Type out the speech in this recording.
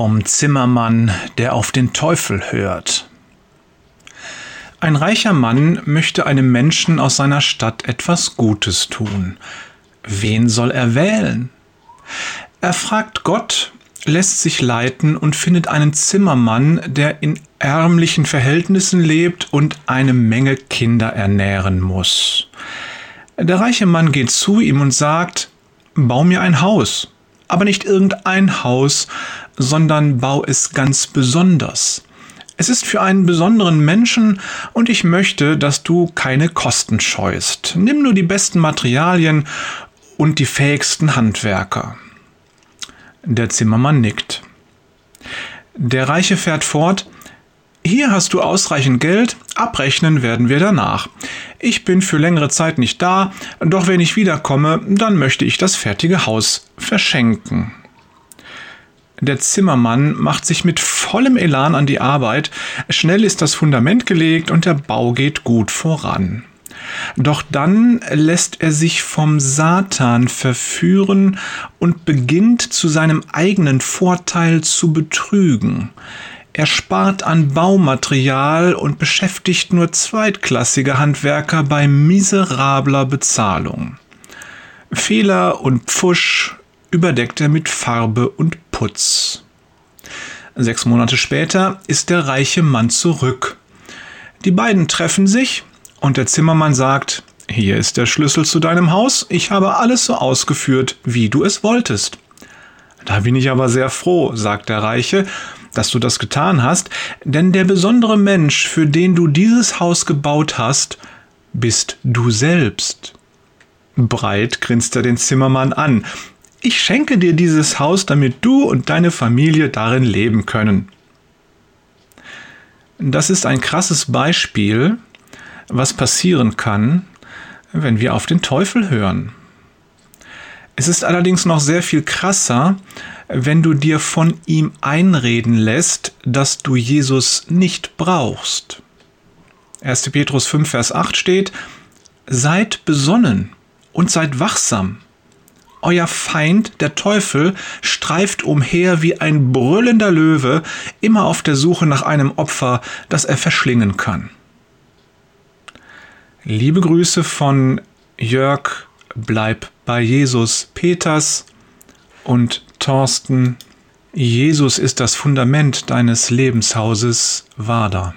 Vom Zimmermann, der auf den Teufel hört. Ein reicher Mann möchte einem Menschen aus seiner Stadt etwas Gutes tun. Wen soll er wählen? Er fragt Gott, lässt sich leiten und findet einen Zimmermann, der in ärmlichen Verhältnissen lebt und eine Menge Kinder ernähren muss. Der reiche Mann geht zu ihm und sagt, Bau mir ein Haus, aber nicht irgendein Haus, sondern bau es ganz besonders. Es ist für einen besonderen Menschen und ich möchte, dass du keine Kosten scheust. Nimm nur die besten Materialien und die fähigsten Handwerker. Der Zimmermann nickt. Der Reiche fährt fort, hier hast du ausreichend Geld, abrechnen werden wir danach. Ich bin für längere Zeit nicht da, doch wenn ich wiederkomme, dann möchte ich das fertige Haus verschenken. Der Zimmermann macht sich mit vollem Elan an die Arbeit, schnell ist das Fundament gelegt und der Bau geht gut voran. Doch dann lässt er sich vom Satan verführen und beginnt zu seinem eigenen Vorteil zu betrügen. Er spart an Baumaterial und beschäftigt nur zweitklassige Handwerker bei miserabler Bezahlung. Fehler und Pfusch überdeckt er mit Farbe und Putz. Sechs Monate später ist der reiche Mann zurück. Die beiden treffen sich und der Zimmermann sagt, hier ist der Schlüssel zu deinem Haus, ich habe alles so ausgeführt, wie du es wolltest. Da bin ich aber sehr froh, sagt der Reiche, dass du das getan hast, denn der besondere Mensch, für den du dieses Haus gebaut hast, bist du selbst. Breit grinst er den Zimmermann an. Ich schenke dir dieses Haus, damit du und deine Familie darin leben können. Das ist ein krasses Beispiel, was passieren kann, wenn wir auf den Teufel hören. Es ist allerdings noch sehr viel krasser, wenn du dir von ihm einreden lässt, dass du Jesus nicht brauchst. 1. Petrus 5, Vers 8 steht, Seid besonnen und seid wachsam. Euer Feind, der Teufel, streift umher wie ein brüllender Löwe, immer auf der Suche nach einem Opfer, das er verschlingen kann. Liebe Grüße von Jörg Bleib bei Jesus Peters und Thorsten, Jesus ist das Fundament deines Lebenshauses Wader.